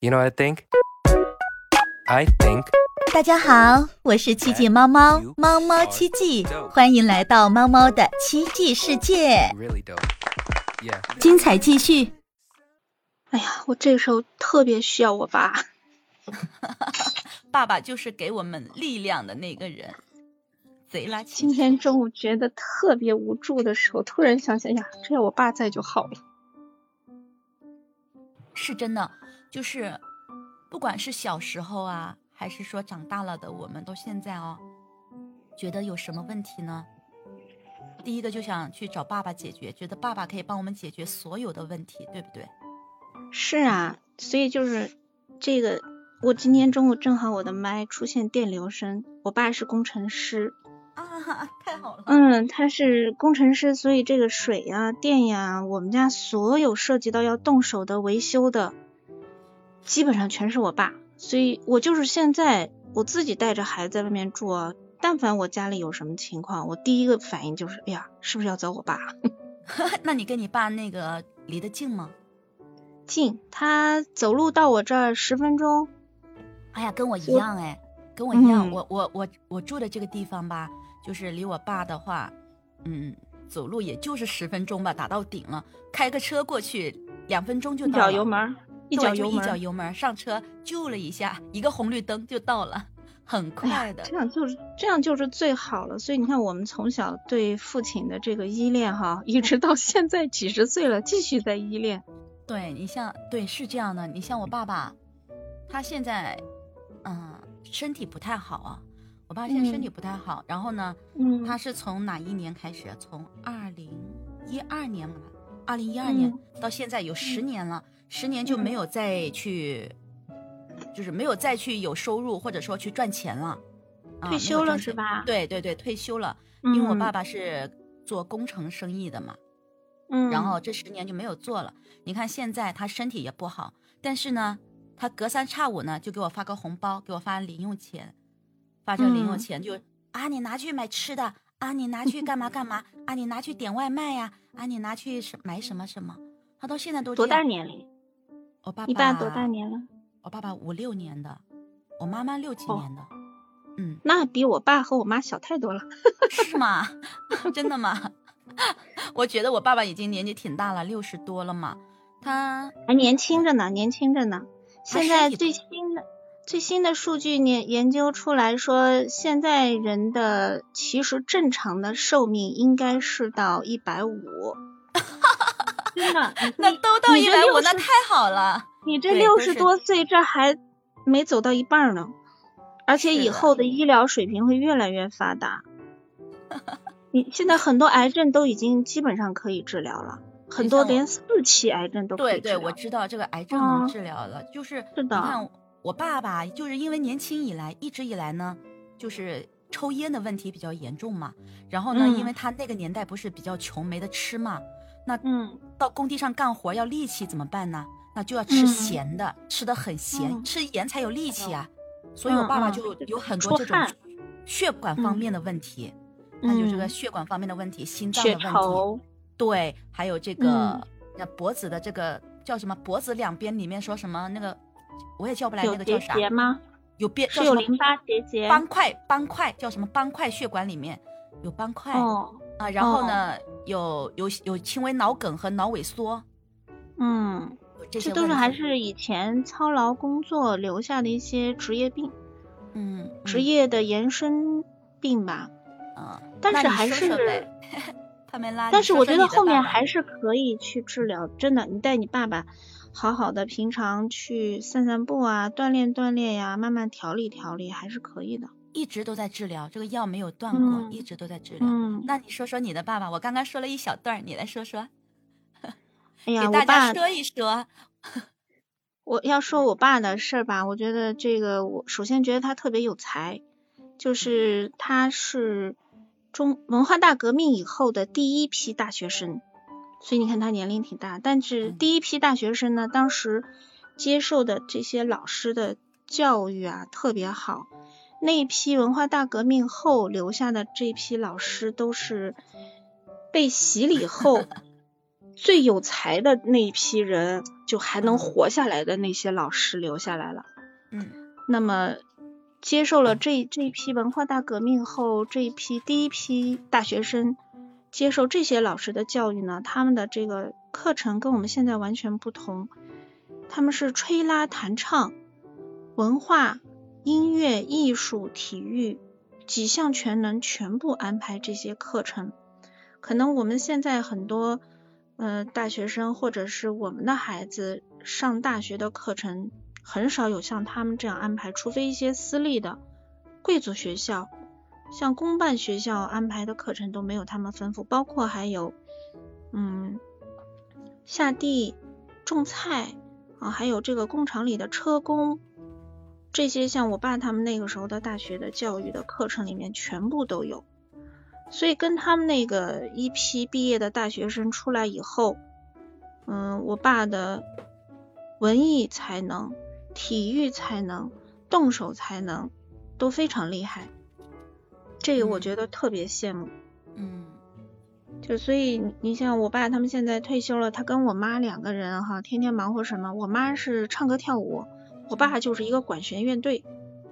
You know what I think? I think 大家好，我是奇迹猫猫，猫猫奇迹，欢迎来到猫猫的奇迹世界，really dope. Yeah. 精彩继续。哎呀，我这时候特别需要我爸。爸爸就是给我们力量的那个人，贼垃圾。今天中午觉得特别无助的时候，突然想想呀，只要我爸在就好了。是真的，就是不管是小时候啊，还是说长大了的，我们到现在哦，觉得有什么问题呢？第一个就想去找爸爸解决，觉得爸爸可以帮我们解决所有的问题，对不对？是啊，所以就是这个，我今天中午正好我的麦出现电流声，我爸是工程师，啊，太好了！嗯，他是工程师，所以这个水呀、电呀，我们家所有涉及到要动手的维修的，基本上全是我爸。所以我就是现在我自己带着孩子在外面住啊，但凡我家里有什么情况，我第一个反应就是，哎呀，是不是要找我爸？那你跟你爸那个离得近吗？近，他走路到我这儿十分钟。哎呀，跟我一样哎，跟我一样。嗯我我我我住的这个地方吧，就是离我爸的话，嗯，走路也就是十分钟吧，打到顶了。开个车过去，两分钟就到了。脚油门儿，一脚油门儿，脚油门儿上车，救了一下，一个红绿灯就到了，很快的。这样就是这样就是最好了。所以你看，我们从小对父亲的这个依恋哈，一直到现在几十岁了，继续在依恋。对你像对是这样的，你像我爸爸，他现在嗯身体不太好啊。我爸现在身体嗯不太好，然后呢，嗯他是从哪一年开始？从二零一二年嘛，二零一二年、嗯到现在有十年了，十年就没有再去，就是没有再去有收入或者说去赚钱了。啊退休了是？吧？对对对，退休了，因为我爸爸，是做工程生意的嘛，嗯，然后这十年就没有做了。你看现在他身体也不好，但是呢，他隔三差五呢就给我发个红包，给我发零用钱，发这零用嗯钱就、啊你拿去买吃的啊你拿去干嘛干嘛啊你拿去点外卖呀啊你拿去什买什么什么，他到现在都多。大年龄？我爸爸你爸多大？年了？我爸爸五六年的，我妈妈六几哦年的。嗯，那比我爸和我妈小太多了。是吗？真的吗？我觉得我爸爸已经年纪挺大了，六十多了嘛。他还年轻着呢，年轻着呢。现在最新的最新的数据研研究出来说，现在人的其实正常的寿命应该是到一百五。真的，那都到一百五，那太好了。你这六十多岁，这还没走到一半儿呢，而且以后的医疗水平会越来越发达。你现在很多癌症都已经基本上可以治疗了，很多连四期癌症都可对对，以治疗。我知道这个癌症能嗯治疗了，就是是的你看我爸爸，就是因为年轻以来一直以来呢，就是抽烟的问题比较严重嘛。然后呢，嗯因为他那个年代不是比较穷，没得吃嘛，那嗯，到工地上干活要力气怎么办呢？那就要吃嗯咸的，吃的很咸，嗯吃盐才有力气啊。所以我爸爸就就有很多这种血管方面的问题，那就这个嗯血管方面的问题，心脏的问题。对，还有这个脖子的这个叫什么？脖子两边里面说什么那个，我也叫不来那个叫啥？节吗？有边是叫什么有淋巴结节。斑块，斑块叫什么？斑块血管里面有斑块、哦，啊，然后哦呢，有有有轻微脑梗和脑萎缩，嗯，这些都是还是以前操劳工作留下的一些职业病，嗯职业的延伸病吧。嗯，但是还是说说呗 帕梅拉，但是我觉得后面还是可以去治疗，真的，你带你爸爸好好的平常去散散步啊，锻炼锻炼呀，慢慢调理调理，还是可以的。一直都在治疗，这个药没有断过，嗯一直都在治疗。嗯，那你说说你的爸爸，我刚刚说了一小段儿，你来说说，哎呀，给我爸，大家说一说。我要说我爸的事儿吧，我觉得这个我首先觉得他特别有才，就是他是中文化大革命以后的第一批大学生，所以你看他年龄挺大，但是嗯第一批大学生呢，当时接受的这些老师的教育啊特别好，那一批文化大革命后留下的这批老师都是被洗礼后 最有才的那一批人，就还能嗯活下来的那些老师留下来了。嗯那么，接受了这这一批文化大革命后，这一批第一批大学生接受这些老师的教育呢，他们的这个课程跟我们现在完全不同。他们是吹拉弹唱、文化、音乐、艺术、体育几项全能全部安排这些课程。可能我们现在很多呃大学生或者是我们的孩子上大学的课程，很少有像他们这样安排，除非一些私立的贵族学校，像公办学校安排的课程都没有他们丰富，包括还有嗯下地种菜啊，还有这个工厂里的车工。这些像我爸他们那个时候的大学的教育的课程里面全部都有，所以跟他们那个一批毕业的大学生出来以后，嗯，我爸的文艺才能、体育才能、动手才能都非常厉害，这个我嗯觉得特别羡慕。嗯就所以你你像我爸他们现在退休了，他跟我妈两个人哈，天天忙活什么？我妈是唱歌跳舞，我爸就是一个管弦乐队，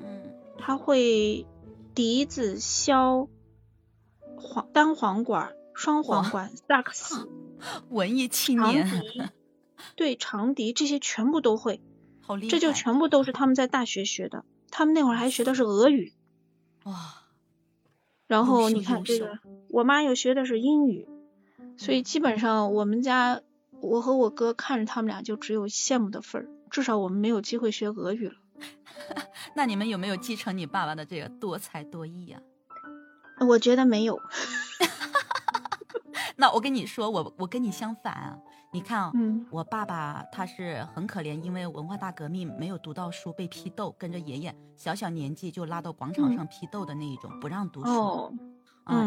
嗯他会笛子、箫、黄单簧管、双簧管、萨克斯、文艺青长年，笛，对长笛这些全部都会，好厉害！这就全部都是他们在大学学的。他们那会儿还学的是俄语，哇，然后你看这个，我妈又学的是英语，所以基本上我们家我和我哥看着他们俩就只有羡慕的份儿，至少我们没有机会学俄语了。那你们有没有继承你爸爸的这个多才多艺呀、我觉得没有，那我跟你说，我我跟你相反啊。你看啊、嗯我爸爸他是很可怜，因为文化大革命没有读到书，被批斗，跟着爷爷小小年纪就拉到广场嗯上批斗的那一种，不让读书。哦，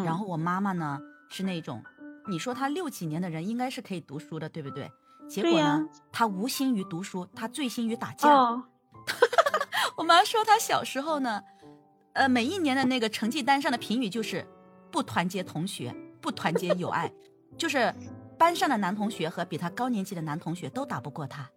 然后我妈妈呢是那种，你说她六几年的人应该是可以读书的，对不对？结果呢，他无心于读书，他醉心于打架。哦，我妈说他小时候呢，呃，每一年的那个成绩单上的评语就是不团结同学，不团结友爱，就是班上的男同学和比他高年级的男同学都打不过他，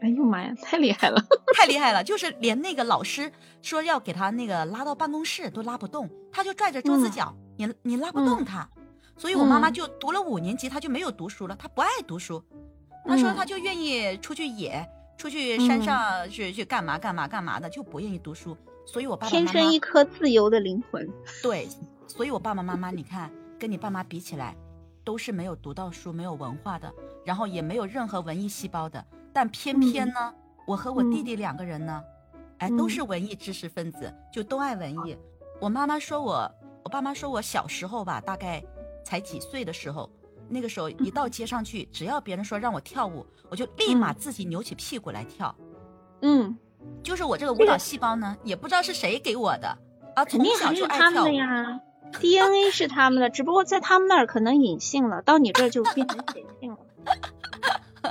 哎呦妈呀，太厉害了！太厉害了！就是连那个老师说要给他那个拉到办公室都拉不动，他就拽着桌子嗯角，你你拉不动他。所以我妈妈嗯就读了五年级，她就没有读书了，她不爱读书。她说他就愿意出去野，出去山嗯上去、去干嘛干嘛干嘛的，就不愿意读书。所以我爸爸妈妈天生一颗自由的灵魂。对，所以我爸爸妈妈，你看跟你爸妈比起来，都是没有读到书、没有文化的，然后也没有任何文艺细胞的。但偏偏呢，我和我弟弟两个人呢，哎，都是文艺知识分子，就都爱文艺。我妈妈说我，我爸妈说我小时候吧，大概才几岁的时候，那个时候一到街上去，只要别人说让我跳舞，我就立马嗯自己扭起屁股来跳。嗯，就是我这个舞蹈细胞呢，也不知道是谁给我的啊，肯定从小还他们的就是爱跳舞。呀。DNA 是他们的，只不过在他们那儿可能隐性了，到你这儿就变成显性了，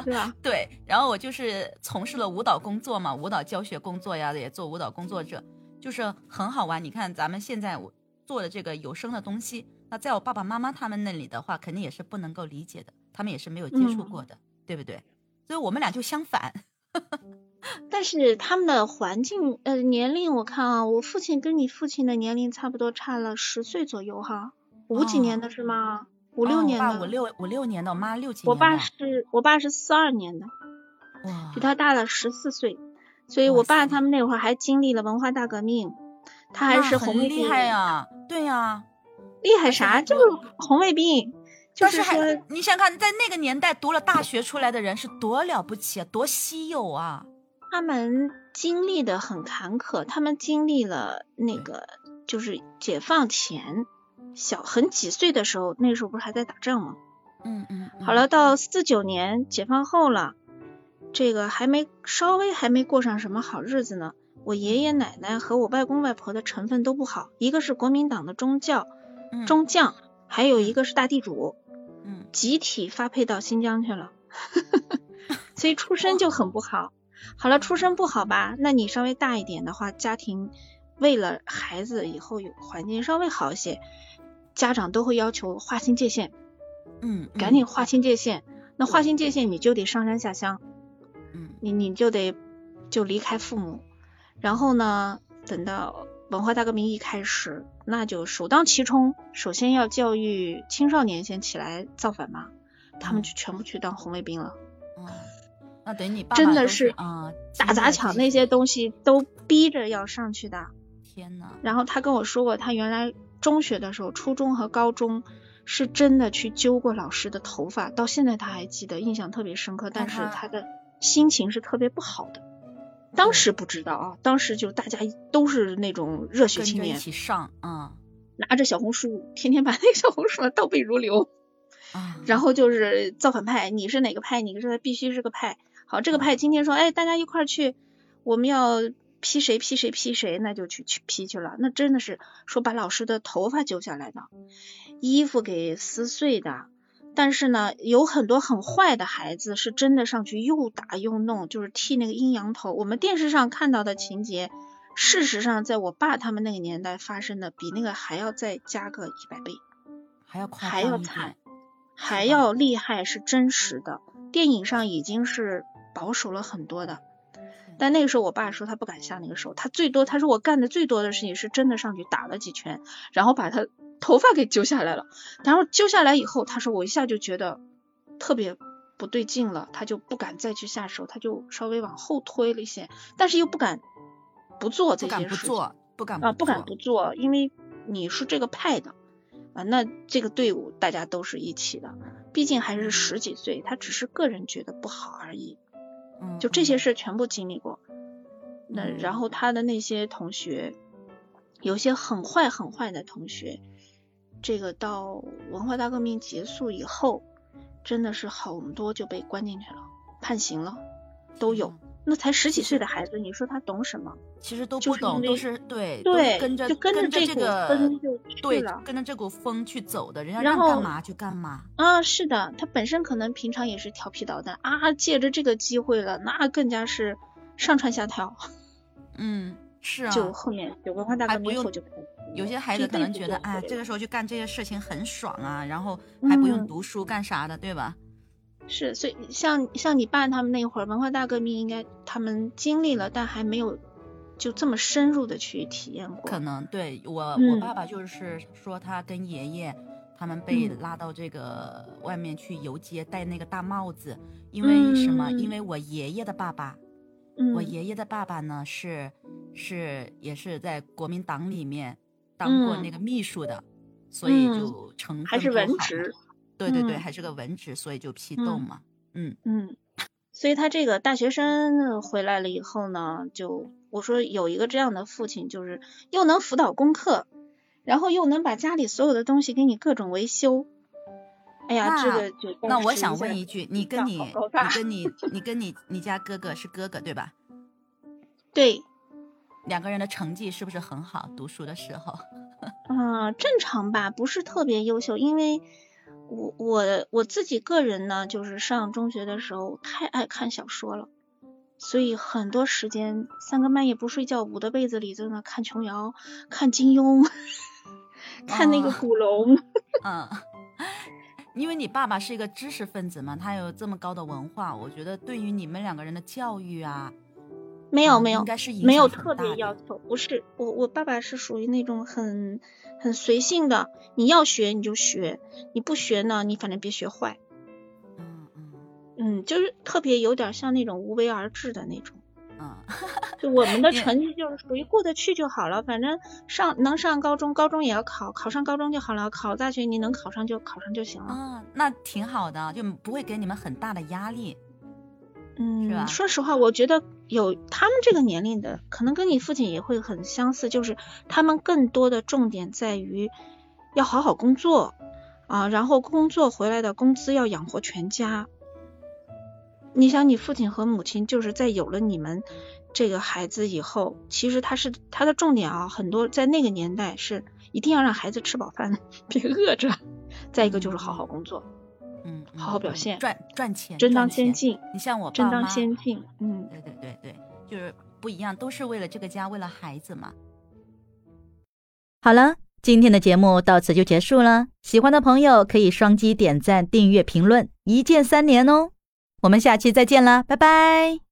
对吧？对，然后我就是从事了舞蹈工作嘛，舞蹈教学工作呀，也做舞蹈工作者，就是很好玩。你看咱们现在我做的这个有声的东西，那在我爸爸妈妈他们那里的话，肯定也是不能够理解的，他们也是没有接触嗯过的，对不对？所以我们俩就相反。但是他们的环境呃年龄，我看啊，我父亲跟你父亲的年龄差不多差了十岁左右哈，五几年的是吗？五六年的。哦我爸五六五六年的，我妈六几年的。我爸是我爸是四二年的，哇比，他大了十四岁，所以我爸他们那会儿还经历了文化大革命，他还是红卫兵。很厉害呀、对呀、厉害啥？就是红卫兵，就但是还说你想想看，在那个年代读了大学出来的人是多了不起啊，多稀有啊！他们经历的很坎坷，他们经历了那个就是解放前小很几岁的时候，那时候不是还在打仗吗？嗯嗯，嗯好了，，到四九年解放后了，这个还没稍微还没过上什么好日子呢。我爷爷奶奶和我外公外婆的成分都不好，一个是国民党的中教嗯中将，还有一个是大地主，嗯。集体发配到新疆去了 所以出身就很不好。好了，出身不好吧？那你稍微大一点的话，家庭为了孩子以后有环境稍微好一些，家长都会要求划清界限，嗯，赶紧划清界限，那划清界限，你就得上山下乡，嗯。你你就得就离开父母，然后呢，等到文化大革命一开始，那就首当其冲，首先要教育青少年先起来造反嘛，他们嗯就全部去当红卫兵了。嗯，那等于你爸真的是是啊，打砸抢那些东西都逼着要上去的。天呐，然后他跟我说过，他原来中学的时候，初中和高中是真的去揪过老师的头发，到现在他还记得，印象特别深刻。但是他他的心情是特别不好的。当时不知道啊，当时就大家都是那种热血青年一起上啊拿着小红书，天天把那个小红书倒背如流。啊，然后就是造反派，你是哪个派？你是必须是个派。好，这个派今天说，哎，大家一块儿去，我们要批谁批谁批谁，那就去去批去了。那真的是说把老师的头发揪下来的，衣服给撕碎的。但是呢，有很多很坏的孩子是真的上去又打又弄，就是剃那个阴阳头。我们电视上看到的情节，事实上在我爸他们那个年代发生的，比那个还要再加个一百倍。还要夸还要惨，还要厉害，是真实的。电影上已经是保守了很多的，但那个时候我爸说他不敢下那个手，他最多他说我干的最多的事情是真的上去打了几拳，然后把他头发给揪下来了。然后揪下来以后，他说我一下就觉得特别不对劲了，他就不敢再去下手，他就稍微往后推了一些，但是又不敢不做这不敢些事情。不做，不敢啊，不敢不做，因为你是这个派的啊，那这个队伍大家都是一起的，毕竟还是十几岁，他只是个人觉得不好而已，嗯，就这些嗯事全部经历过。那嗯然后他的那些同学，有些很坏很坏的同学，这个到文化大革命结束以后，真的是好多就被关进去了，判刑了，都有。嗯那才十几岁的孩子，你说他懂什么？其实都不懂，都是对，都是对，跟着就跟着这股这个风就去对了，跟着这股风去走的，人家让干嘛就干嘛。啊，是的，他本身可能平常也是调皮捣蛋啊，借着这个机会了，那更加是上蹿下跳。嗯，是啊，就后面有文化大革命后就有些孩子可能觉得，哎，这个时候去干这些事情很爽啊，然后。还不用嗯。读书干啥的，对吧？是，所以像像你爸他们那会儿文化大革命，应该他们经历了，但还没有就这么深入的去体验过。可能对我，我嗯爸爸就是说他跟爷爷他们被嗯。拉到这个外面去游街，戴那个大帽子，因为什么？嗯。因为我爷爷的爸爸，嗯，我爷爷的爸爸呢是是也是在国民党里面当过嗯。那个秘书的，所以嗯就成还是文职，对对对，嗯。还是个文职，所以就批斗嗯嘛，嗯。嗯，所以他这个大学生回来了以后呢，就我说有一个这样的父亲，就是又能辅导功课，然后又能把家里所有的东西给你各种维修。哎呀，这个就那我想问一句，你跟你 你跟你你跟你你家哥哥是哥哥对吧？对，两个人的成绩是不是很好？读书的时候，嗯、正常吧，不是特别优秀，因为我我我自己个人呢，就是上中学的时候太爱看小说了，所以很多时间三更半夜不睡觉，捂着被子里在那看琼瑶、看金庸、看那个哦古龙。嗯，因为你爸爸是一个知识分子嘛，他有这么高的文化，我觉得对于你们两个人的教育啊，嗯没有没有应该是没有特别要求，不是我我爸爸是属于那种很很随性的，你要学你就学，你不学呢，你反正别学坏，嗯嗯嗯，就是特别有点像那种无为而治的那种。嗯，就我们的 成绩就是属于过得去就好了，反正上能上高中，高中也要考，考上高中就好了，考大学你能考上就考上就行了。啊，那挺好的，就不会给你们很大的压力。是吧嗯，说实话，我觉得有他们这个年龄的，可能跟你父亲也会很相似，就是他们更多的重点在于要好好工作啊，然后工作回来的工资要养活全家。你想，你父亲和母亲就是在有了你们这个孩子以后，其实他是他的重点啊，很多在那个年代是一定要让孩子吃饱饭，别饿着。再一个就是好好工作，嗯，好好表现赚赚钱，争当。先进，你像我爸争当妈，先进。嗯，就是不一样，都是为了这个家，为了孩子嘛。好了，今天的节目到此就结束了。喜欢的朋友可以双击点赞、订阅、评论，一键三连哦。我们下期再见啦，拜拜。